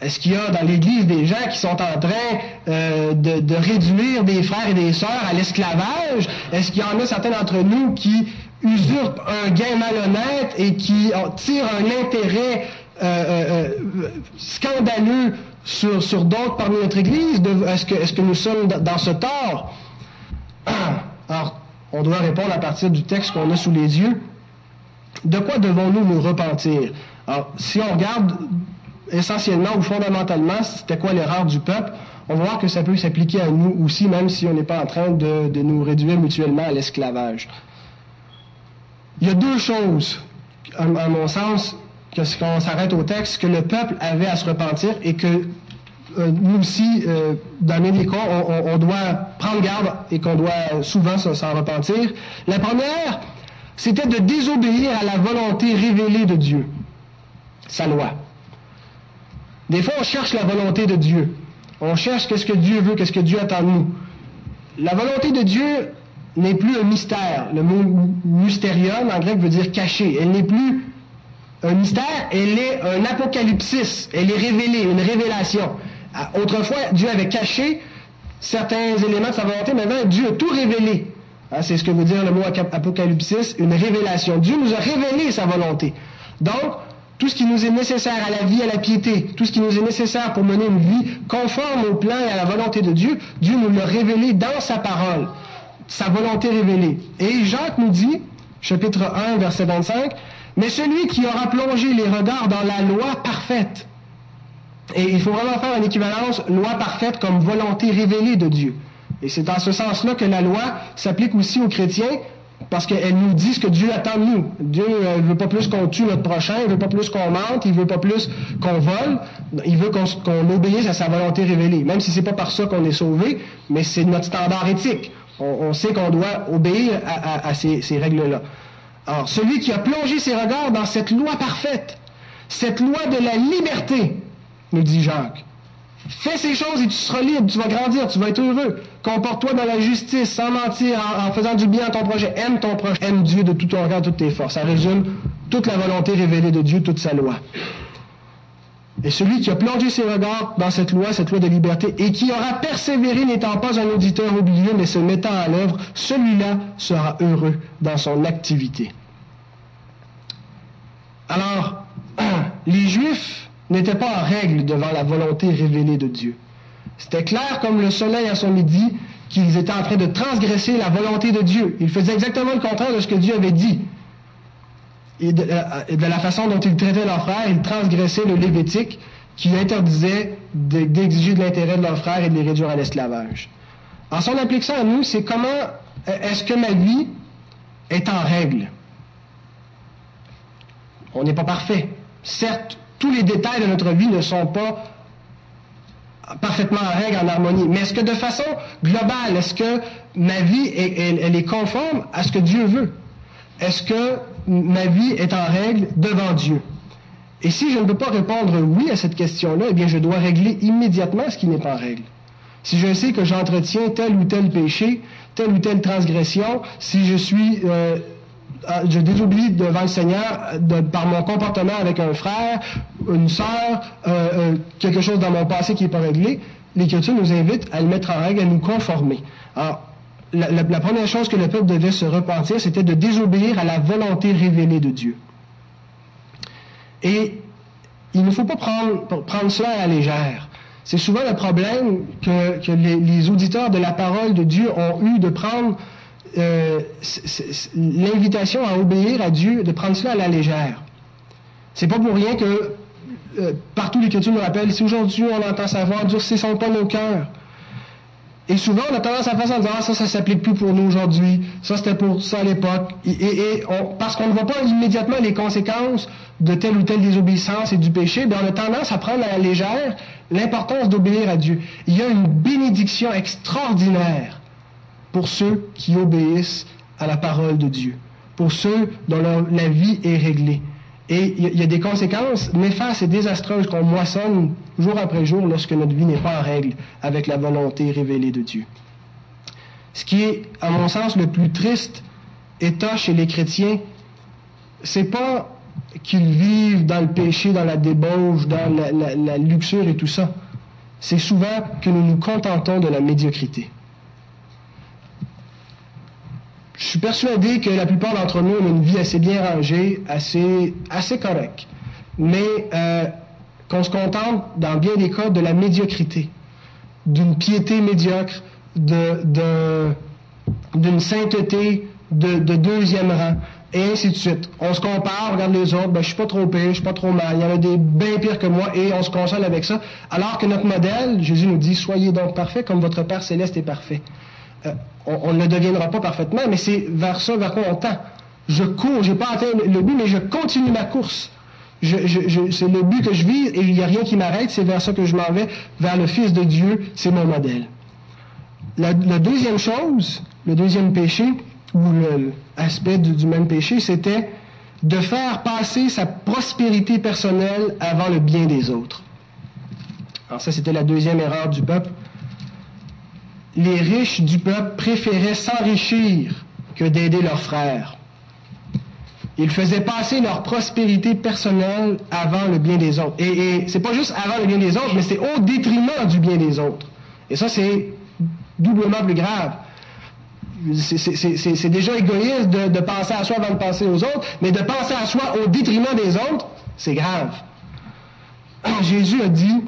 est-ce qu'il y a dans l'Église des gens qui sont en train euh, de, réduire des frères et des sœurs à l'esclavage? Est-ce qu'il y en a certains d'entre nous qui usurpent un gain malhonnête et qui tirent un intérêt euh, scandaleux sur, sur d'autres parmi notre Église? Est-ce que, est que nous sommes dans ce tort? <coughs> Alors, on doit répondre à partir du texte qu'on a sous les yeux. De quoi devons-nous nous repentir? Alors, si on regarde essentiellement ou fondamentalement c'était quoi l'erreur du peuple, on va voir que ça peut s'appliquer à nous aussi, même si on n'est pas en train de, de nous réduire mutuellement à l'esclavage. Il y a deux choses, à, mon sens, que qu'on s'arrête au texte, que le peuple avait à se repentir et que euh, nous aussi, euh, dans les on, doit prendre garde et qu'on doit souvent s'en repentir. La première, c'était de désobéir à la volonté révélée de Dieu, sa loi. Des fois, on cherche la volonté de Dieu. On cherche qu'est-ce que Dieu veut, qu'est-ce que Dieu attend de nous. La volonté de Dieu n'est plus un mystère. Le mot mystérium en grec veut dire caché. Elle n'est plus un mystère, elle est un apocalypsis. Elle est révélée, une révélation. Autrefois, Dieu avait caché certains éléments de sa volonté, maintenant, Dieu a tout révélé. Ah, c'est ce que veut dire le mot apocalypsis, une révélation. Dieu nous a révélé sa volonté. Donc, tout ce qui nous est nécessaire à la vie, à la piété, tout ce qui nous est nécessaire pour mener une vie conforme au plan et à la volonté de Dieu, Dieu nous l'a révélé dans sa parole, sa volonté révélée. Et Jacques nous dit, chapitre 1, verset 25, Mais celui qui aura plongé les regards dans la loi parfaite, et il faut vraiment faire une équivalence loi parfaite comme volonté révélée de Dieu. Et c'est dans ce sens-là que la loi s'applique aussi aux chrétiens, parce qu'elle nous dit ce que Dieu attend de nous. Dieu ne euh, veut pas plus qu'on tue notre prochain, il veut pas plus qu'on mente, il veut pas plus qu'on vole, il veut qu'on obéisse à sa volonté révélée. Même si c'est pas par ça qu'on est sauvé, mais c'est notre standard éthique. On, sait qu'on doit obéir à, ces, règles-là. Alors, celui qui a plongé ses regards dans cette loi parfaite, cette loi de la liberté, nous dit Jacques. Fais ces choses et tu seras libre, tu vas grandir, tu vas être heureux. Comporte-toi dans la justice, sans mentir, en, faisant du bien à ton projet. Aime ton proche, aime Dieu de tout ton cœur, toutes tes forces. Ça résume toute la volonté révélée de Dieu, toute sa loi. Et celui qui a plongé ses regards dans cette loi, cette loi de liberté, et qui aura persévéré n'étant pas un auditeur oublié, mais se mettant à l'œuvre, celui-là sera heureux dans son activité. Alors, <clears throat> les Juifs n'étaient pas en règle devant la volonté révélée de Dieu. C'était clair comme le soleil à son midi qu'ils étaient en train de transgresser la volonté de Dieu. Ils faisaient exactement le contraire de ce que Dieu avait dit. Et de, euh, la façon dont ils traitaient leurs frères, ils transgressaient le Lévitique qui interdisait d'exiger de l'intérêt de leurs frères et de les réduire à l'esclavage. En son application à nous, c'est comment euh, est-ce que ma vie est en règle? On n'est pas parfait. Certes, tous les détails de notre vie ne sont pas parfaitement en règle, en harmonie. Mais est-ce que de façon globale, est-ce que ma vie, est, elle, est conforme à ce que Dieu veut? Est-ce que ma vie est en règle devant Dieu? Et si je ne peux pas répondre oui à cette question-là, eh bien, je dois régler immédiatement ce qui n'est pas en règle. Si je sais que j'entretiens tel ou tel péché, telle ou telle transgression, si je suis, euh, je désobéis devant le Seigneur par mon comportement avec un frère, une sœur, euh, euh, quelque chose dans mon passé qui n'est pas réglé, l'Écriture nous invite à le mettre en règle, à nous conformer. Alors, la, première chose que le peuple devait se repentir, c'était de désobéir à la volonté révélée de Dieu. Et il ne faut pas prendre, prendre cela à la légère. C'est souvent le problème que, les, auditeurs de la parole de Dieu ont eu de prendre euh, l'invitation à obéir à Dieu, de prendre cela à la légère. C'est pas pour rien que euh, partout l'Écriture nous rappelle, si aujourd'hui on entend sa voix, durcissons pas nos cœurs. Et souvent, on a tendance à faire ça ah, ça, ça s'applique plus pour nous aujourd'hui. Ça, c'était pour ça à l'époque. Et, parce qu'on ne voit pas immédiatement les conséquences de telle ou telle désobéissance et du péché, on a tendance à prendre à la légère l'importance d'obéir à Dieu. Il y a une bénédiction extraordinaire pour ceux qui obéissent à la parole de Dieu, pour ceux dont la vie est réglée. Et il y a des conséquences néfastes et désastreuses qu'on moissonne jour après jour lorsque notre vie n'est pas en règle avec la volonté révélée de Dieu. Ce qui est, à mon sens, le plus triste état chez les chrétiens, c'est pas qu'ils vivent dans le péché, dans la débauche, dans la, la luxure et tout ça. C'est souvent que nous nous contentons de la médiocrité. Je suis persuadé que la plupart d'entre nous ont une vie assez bien rangée, assez, assez correcte, mais euh, qu'on se contente, dans bien des cas, de la médiocrité, d'une piété médiocre, d'une sainteté de, deuxième rang, et ainsi de suite. On se compare, on regarde les autres, ben, je suis pas trop pire, je suis pas trop mal, il y en a des bien pires que moi, et on se console avec ça, alors que notre modèle, Jésus nous dit, soyez donc parfaits comme votre Père céleste est parfait. Euh, on, ne deviendra pas parfaitement, mais c'est vers ça vers quoi on tend. Je cours, j'ai pas atteint le but, mais je continue ma course. c'est le but que je vis et il n'y a rien qui m'arrête, c'est vers ça que je m'en vais, vers le Fils de Dieu, c'est mon modèle. La, deuxième chose, le deuxième péché, ou l'aspect du même péché, c'était de faire passer sa prospérité personnelle avant le bien des autres. Alors ça, c'était la deuxième erreur du peuple les riches du peuple préféraient s'enrichir que d'aider leurs frères. Ils faisaient passer leur prospérité personnelle avant le bien des autres. Et, et c'est pas juste avant le bien des autres, mais c'est au détriment du bien des autres. Et ça, c'est doublement plus grave. C'est déjà égoïste de, de, penser à soi avant de penser aux autres, mais de penser à soi au détriment des autres, c'est grave. <coughs> Jésus a dit,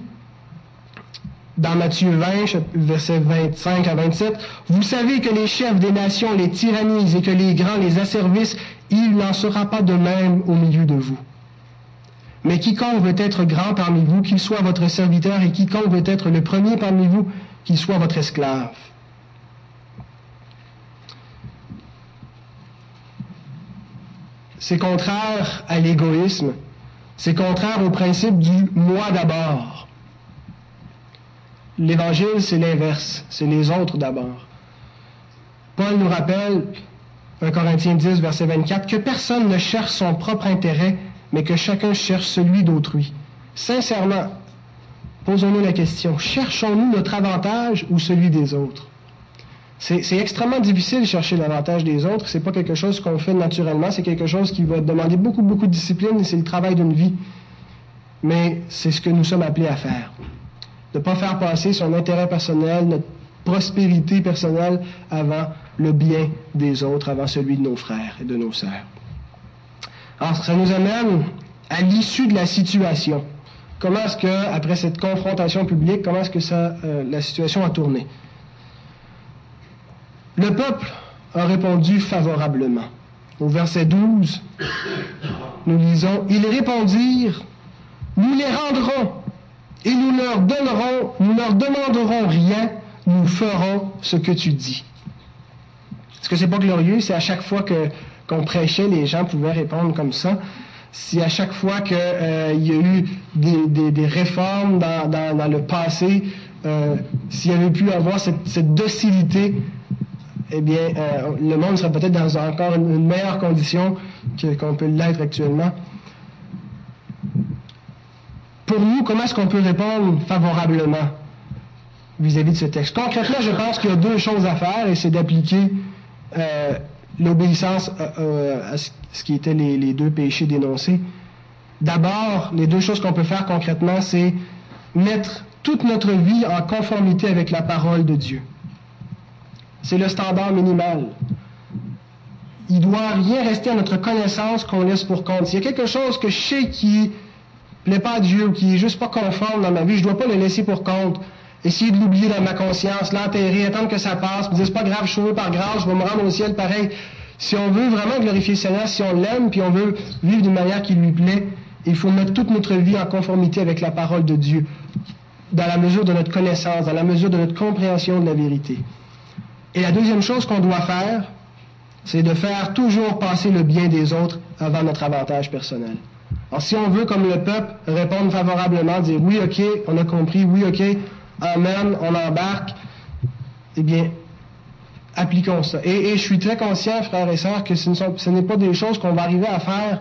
dans Matthieu 20, versets 25 à 27, Vous savez que les chefs des nations les tyrannisent et que les grands les asservissent, il n'en sera pas de même au milieu de vous. Mais quiconque veut être grand parmi vous, qu'il soit votre serviteur, et quiconque veut être le premier parmi vous, qu'il soit votre esclave. C'est contraire à l'égoïsme, c'est contraire au principe du moi d'abord. L'Évangile, c'est l'inverse, c'est les autres d'abord. Paul nous rappelle, 1 Corinthiens 10, verset 24, que personne ne cherche son propre intérêt, mais que chacun cherche celui d'autrui. Sincèrement, posons-nous la question, cherchons-nous notre avantage ou celui des autres? C'est extrêmement difficile de chercher l'avantage des autres. C'est pas quelque chose qu'on fait naturellement. C'est quelque chose qui va demander beaucoup, beaucoup de discipline c'est le travail d'une vie. Mais c'est ce que nous sommes appelés à faire ne pas faire passer son intérêt personnel, notre prospérité personnelle avant le bien des autres, avant celui de nos frères et de nos sœurs. Alors, ça nous amène à l'issue de la situation. Comment est-ce que, après cette confrontation publique, comment est-ce que ça, euh, la situation a tourné? Le peuple a répondu favorablement. Au verset 12, nous lisons, Ils répondirent, Nous les rendrons et nous leur donnerons, nous leur demanderons rien, nous ferons ce que tu dis. Est-ce que c'est pas glorieux? C'est à chaque fois que, qu'on prêchait, les gens pouvaient répondre comme ça. Si à chaque fois qu'il euh, y a eu des, des, réformes dans, dans, le passé, euh, s'il y avait pu avoir cette, cette docilité, eh bien, euh, le monde serait peut-être dans encore une, meilleure condition qu'on peut l'être actuellement. Pour nous, comment est-ce qu'on peut répondre favorablement vis-à-vis de ce texte? Concrètement, je pense qu'il y a deux choses à faire, et c'est d'appliquer euh, l'obéissance euh, euh, à ce qui étaient les, deux péchés dénoncés. D'abord, les deux choses qu'on peut faire concrètement, c'est mettre toute notre vie en conformité avec la parole de Dieu. C'est le standard minimal. Il ne doit rien rester à notre connaissance qu'on laisse pour compte. S'il y a quelque chose que je sais qui plaît pas à Dieu qui est juste pas conforme dans ma vie, je ne dois pas le laisser pour compte. Essayer de l'oublier dans ma conscience, l'enterrer, attendre que ça passe, me dire c'est pas grave, je suis par grâce, je vais me rendre au ciel pareil. Si on veut vraiment glorifier le Seigneur, si on l'aime, puis on veut vivre d'une manière qui lui plaît, il faut mettre toute notre vie en conformité avec la parole de Dieu, dans la mesure de notre connaissance, dans la mesure de notre compréhension de la vérité. Et la deuxième chose qu'on doit faire, c'est de faire toujours passer le bien des autres avant notre avantage personnel. Si on veut, comme le peuple, répondre favorablement, dire oui, ok, on a compris, oui, ok, amen, on embarque, eh bien, appliquons ça. Et, je suis très conscient, frères et sœurs, que ce, ce n'est pas des choses qu'on va arriver à faire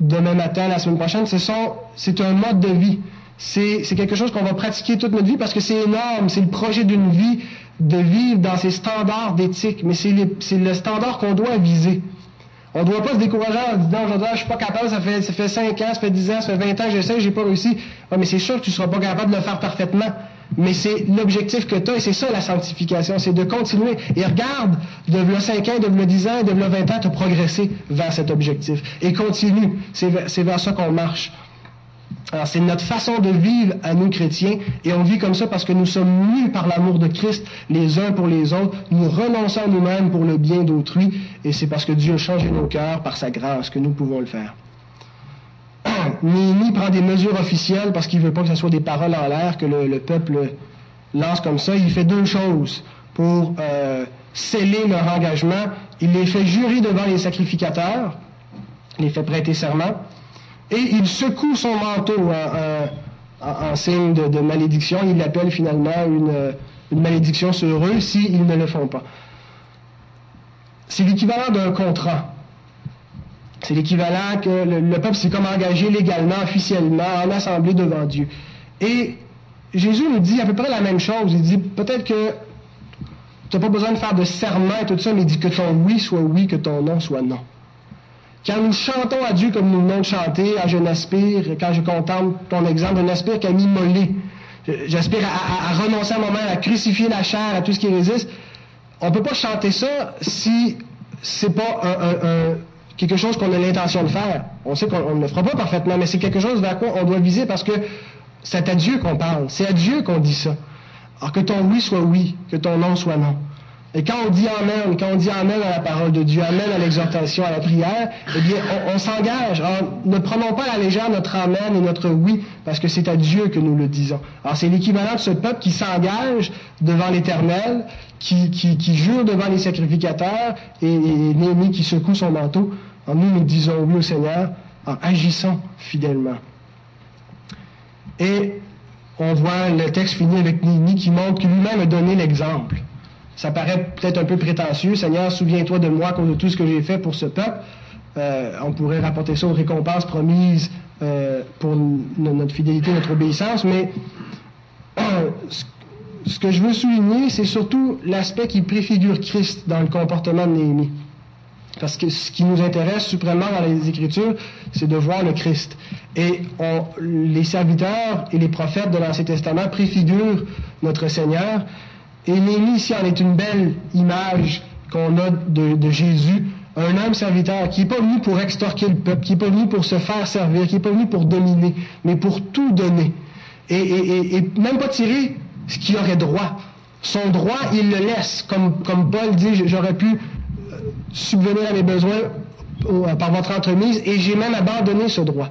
demain matin, la semaine prochaine. C'est un mode de vie. C'est quelque chose qu'on va pratiquer toute notre vie parce que c'est énorme. C'est le projet d'une vie de vivre dans ces standards d'éthique. Mais c'est le standard qu'on doit viser. On ne doit pas se décourager en disant aujourd'hui, je suis pas capable, ça fait, ça fait 5 ans, ça fait 10 ans, ça fait 20 ans j'essaie, j'ai pas réussi. mais c'est sûr que tu ne seras pas capable de le faire parfaitement. Mais c'est l'objectif que tu as et c'est ça la sanctification, c'est de continuer. Et regarde, de le 5 ans, de le 10 ans, de le 20 ans, tu as progressé vers cet objectif. Et continue. C'est vers, vers ça qu'on marche. Alors, c'est notre façon de vivre à nous chrétiens, et on vit comme ça parce que nous sommes mus par l'amour de Christ les uns pour les autres, nous renonçons à nous-mêmes pour le bien d'autrui, et c'est parce que Dieu a changé nos cœurs par sa grâce que nous pouvons le faire. <clears throat> Néhémie prend des mesures officielles parce qu'il ne veut pas que ce soit des paroles en l'air que le, peuple lance comme ça. Il fait deux choses pour euh, sceller leur engagement. Il les fait jurer devant les sacrificateurs, les fait prêter serment, et il secoue son manteau en, signe de, malédiction. Il l'appelle finalement une, malédiction sur eux s'ils ne le font pas. C'est l'équivalent d'un contrat. C'est l'équivalent que le, peuple s'est comme engagé légalement, officiellement, en assemblée devant Dieu. Et Jésus nous dit à peu près la même chose. Il dit peut-être que tu n'as pas besoin de faire de serment et tout ça, mais il dit que ton oui soit oui, que ton non soit non. Quand nous chantons à Dieu comme nous venons de chanter, Je n'aspire, quand je contemple ton exemple, je n'aspire qu'à m'immoler. J'aspire à, renoncer à mon moment, à crucifier la chair, à tout ce qui résiste. On ne peut pas chanter ça si c'est pas quelque chose qu'on a l'intention de faire. On sait qu'on ne le fera pas parfaitement, mais c'est quelque chose vers quoi on doit viser parce que c'est à Dieu qu'on parle. C'est à Dieu qu'on dit ça. Alors que ton oui soit oui, que ton non soit non. Et quand on dit Amen, quand on dit Amen à la parole de Dieu, Amen à l'exhortation, à la prière, eh bien, on, s'engage. Alors, ne prenons pas à la légère notre Amen et notre oui, parce que c'est à Dieu que nous le disons. Alors, c'est l'équivalent de ce peuple qui s'engage devant l'Éternel, qui, jure devant les sacrificateurs, et, et qui secoue son manteau. Alors, nous, nous disons oui au Seigneur en agissant fidèlement. Et on voit le texte fini avec Némi qui montre que lui-même a donné l'exemple. Ça paraît peut-être un peu prétentieux. Seigneur, souviens-toi de moi à cause de tout ce que j'ai fait pour ce peuple. Euh, on pourrait rapporter ça aux récompenses promises euh, pour notre fidélité, notre obéissance, mais ce que je veux souligner, c'est surtout l'aspect qui préfigure Christ dans le comportement de Néhémie. Parce que ce qui nous intéresse suprêmement dans les Écritures, c'est de voir le Christ. Et les serviteurs et les prophètes de l'Ancien Testament préfigurent notre Seigneur. Et Néhémie ici en est une belle image qu'on a de, Jésus, un homme serviteur qui n'est pas venu pour extorquer le peuple, qui n'est pas venu pour se faire servir, qui n'est pas venu pour dominer, mais pour tout donner. Et, même pas tirer ce qu'il aurait droit. Son droit, il le laisse. Comme, comme Paul dit, j'aurais pu euh, subvenir à mes besoins par votre entremise et j'ai même abandonné ce droit.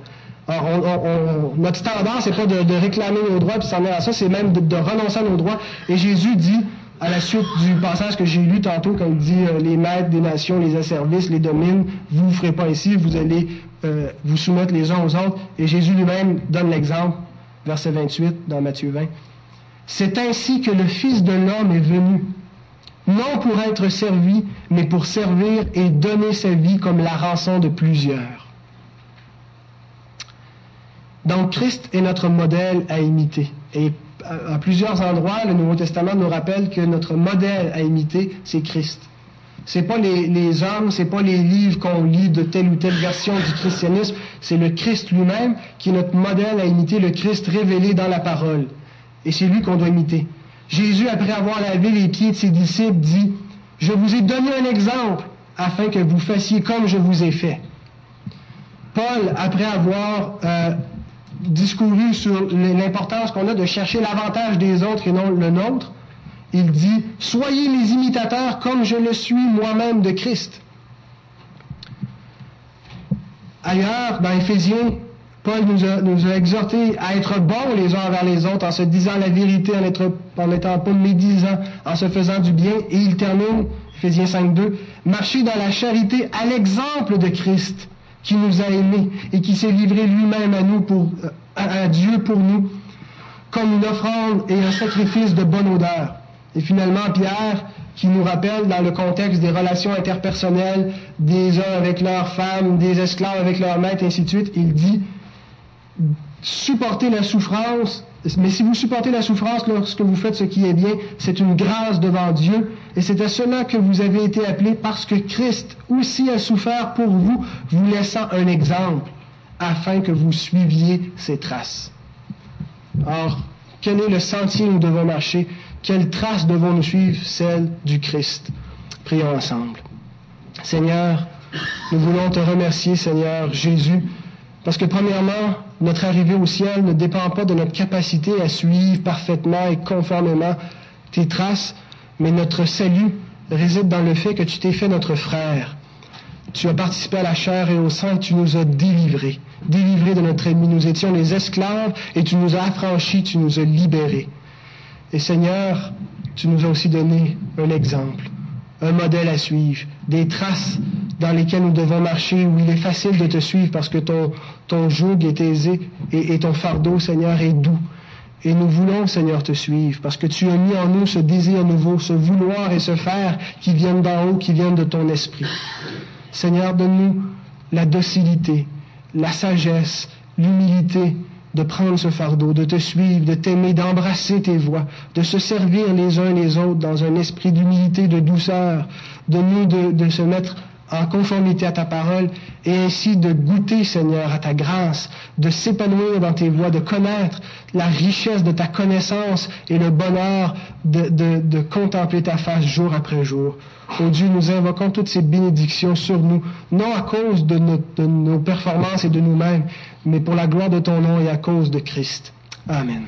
On, notre standard, c'est pas de, réclamer nos droits puis s'en aller à ça, c'est même de, renoncer à nos droits. Et Jésus dit, à la suite du passage que j'ai lu tantôt, quand il dit euh, les maîtres des nations les asservissent, les dominent, vous ne ferez pas ici, vous allez euh, vous soumettre les uns aux autres. Et Jésus lui-même donne l'exemple, verset 28 dans Matthieu 20. C'est ainsi que le Fils de l'homme est venu, non pour être servi, mais pour servir et donner sa vie comme la rançon de plusieurs. Donc Christ est notre modèle à imiter. Et à plusieurs endroits, le Nouveau Testament nous rappelle que notre modèle à imiter, c'est Christ. C'est pas les, les hommes, c'est pas les livres qu'on lit de telle ou telle version du christianisme, c'est le Christ lui-même qui est notre modèle à imiter, le Christ révélé dans la parole. Et c'est lui qu'on doit imiter. Jésus, après avoir lavé les pieds de ses disciples, dit, Je vous ai donné un exemple afin que vous fassiez comme je vous ai fait. Paul, après avoir euh, discouru sur l'importance qu'on a de chercher l'avantage des autres et non le nôtre, il dit, Soyez mes imitateurs comme je le suis moi-même de Christ. Ailleurs, dans Éphésiens, Paul nous a, exhortés à être bons les uns envers les autres en se disant la vérité, en, n'étant pas médisant, en se faisant du bien. Et il termine, Éphésiens 5.2, marcher dans la charité à l'exemple de Christ qui nous a aimés et qui s'est livré lui-même à nous pour, à Dieu pour nous, comme une offrande et un sacrifice de bonne odeur. Et finalement, Pierre, qui nous rappelle dans le contexte des relations interpersonnelles des hommes avec leurs femmes, des esclaves avec leurs maîtres, ainsi de suite, il dit, supportez la souffrance, mais si vous supportez la souffrance lorsque vous faites ce qui est bien, c'est une grâce devant Dieu, et c'est à cela que vous avez été appelés, parce que Christ aussi a souffert pour vous, vous laissant un exemple, afin que vous suiviez ses traces. Or, quel est le sentier où nous devons marcher? Quelle trace devons-nous suivre? Celle du Christ. Prions ensemble. Seigneur, nous voulons te remercier, Seigneur Jésus, parce que premièrement, notre arrivée au ciel ne dépend pas de notre capacité à suivre parfaitement et conformément tes traces, mais notre salut réside dans le fait que tu t'es fait notre frère. Tu as participé à la chair et au sang tu nous as délivrés, délivrés de notre ennemi. Nous étions les esclaves et tu nous as affranchis, tu nous as libérés. Et Seigneur, tu nous as aussi donné un exemple, un modèle à suivre, des traces dans lesquelles nous devons marcher, où il est facile de te suivre parce que ton, ton joug est aisé et, ton fardeau, Seigneur, est doux. Et nous voulons, Seigneur, te suivre parce que tu as mis en nous ce désir nouveau, ce vouloir et ce faire qui viennent d'en haut, qui viennent de ton esprit. Seigneur, donne-nous la docilité, la sagesse, l'humilité de prendre ce fardeau, de te suivre, de t'aimer, d'embrasser tes voies, de se servir les uns les autres dans un esprit d'humilité, de douceur, de nous de, de se mettre en conformité à ta parole et ainsi de goûter, Seigneur, à ta grâce, de s'épanouir dans tes voies, de connaître la richesse de ta connaissance et le bonheur de, de, contempler ta face jour après jour. Ô Dieu, nous invoquons toutes ces bénédictions sur nous, non à cause de, de nos performances et de nous-mêmes, mais pour la gloire de ton nom et à cause de Christ. Amen.